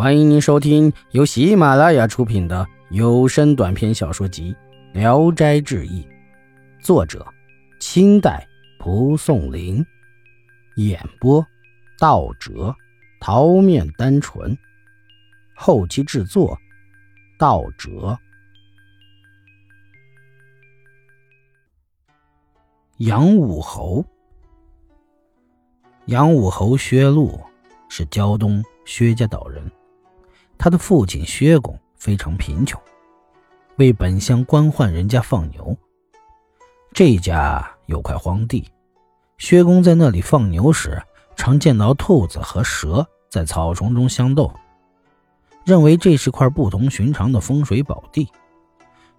欢迎您收听由喜马拉雅出品的有声短篇小说集《聊斋志异》，作者：清代蒲松龄，演播：道哲、桃面单纯，后期制作：道哲。杨武侯，杨武侯薛禄是胶东薛家岛人。他的父亲薛公非常贫穷，为本乡官宦人家放牛。这家有块荒地，薛公在那里放牛时，常见到兔子和蛇在草丛中相斗，认为这是块不同寻常的风水宝地，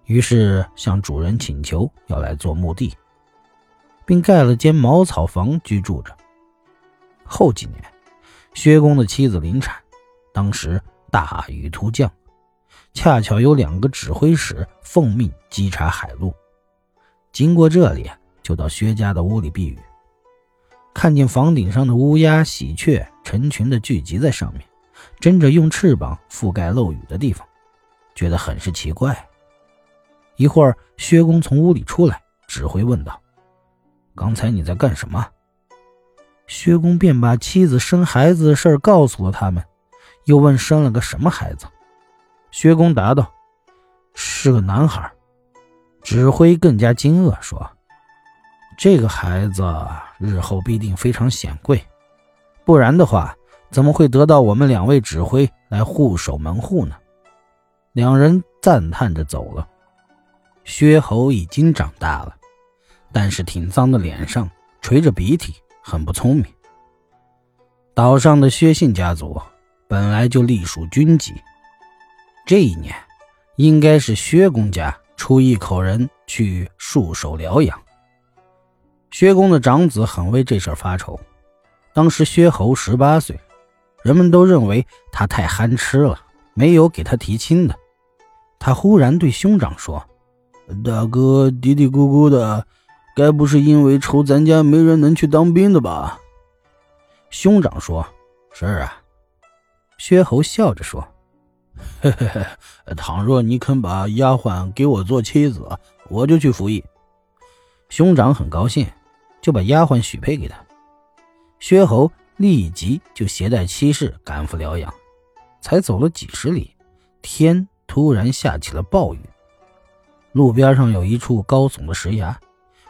于是向主人请求要来做墓地，并盖了间茅草房居住着。后几年，薛公的妻子临产，当时。大雨突降，恰巧有两个指挥使奉命稽查海路，经过这里就到薛家的屋里避雨。看见房顶上的乌鸦、喜鹊成群的聚集在上面，争着用翅膀覆盖漏雨的地方，觉得很是奇怪。一会儿，薛公从屋里出来，指挥问道：“刚才你在干什么？”薛公便把妻子生孩子的事告诉了他们。又问生了个什么孩子？薛公答道：“是个男孩。”指挥更加惊愕，说：“这个孩子日后必定非常显贵，不然的话，怎么会得到我们两位指挥来护守门户呢？”两人赞叹着走了。薛侯已经长大了，但是挺脏的脸上垂着鼻涕，很不聪明。岛上的薛姓家族。本来就隶属军籍，这一年应该是薛公家出一口人去戍守辽阳。薛公的长子很为这事发愁。当时薛侯十八岁，人们都认为他太憨痴了，没有给他提亲的。他忽然对兄长说：“大哥嘀嘀咕咕的，该不是因为愁咱家没人能去当兵的吧？”兄长说：“是啊。”薛侯笑着说：“嘿嘿嘿，倘若你肯把丫鬟给我做妻子，我就去服役。”兄长很高兴，就把丫鬟许配给他。薛侯立即就携带妻室赶赴辽阳。才走了几十里，天突然下起了暴雨。路边上有一处高耸的石崖，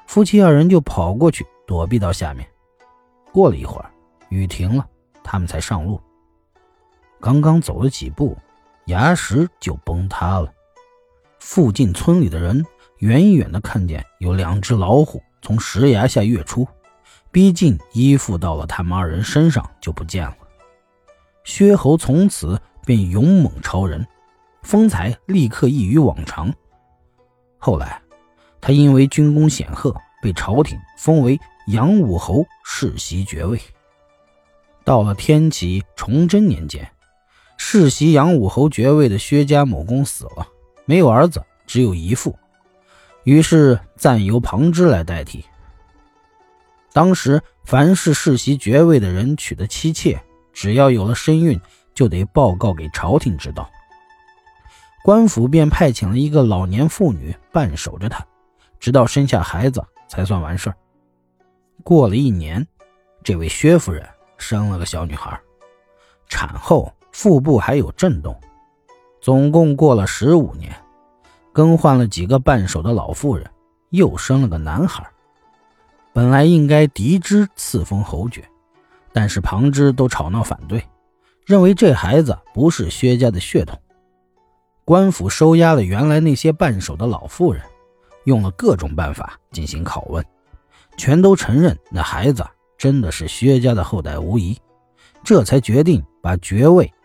夫妻二人就跑过去躲避到下面。过了一会儿，雨停了，他们才上路。刚刚走了几步，崖石就崩塌了。附近村里的人远远的看见有两只老虎从石崖下跃出，逼近依附到了他们二人身上就不见了。薛侯从此便勇猛超人，风采立刻异于往常。后来，他因为军功显赫，被朝廷封为杨武侯世袭爵位。到了天启崇祯年间。世袭杨武侯爵位的薛家某公死了，没有儿子，只有遗妇，于是暂由旁支来代替。当时，凡是世袭爵位的人娶的妻妾，只要有了身孕，就得报告给朝廷知道。官府便派遣了一个老年妇女伴守着她，直到生下孩子才算完事儿。过了一年，这位薛夫人生了个小女孩，产后。腹部还有震动，总共过了十五年，更换了几个伴手的老妇人，又生了个男孩。本来应该嫡支赐封侯爵，但是旁支都吵闹反对，认为这孩子不是薛家的血统。官府收押了原来那些伴手的老妇人，用了各种办法进行拷问，全都承认那孩子真的是薛家的后代无疑，这才决定把爵位。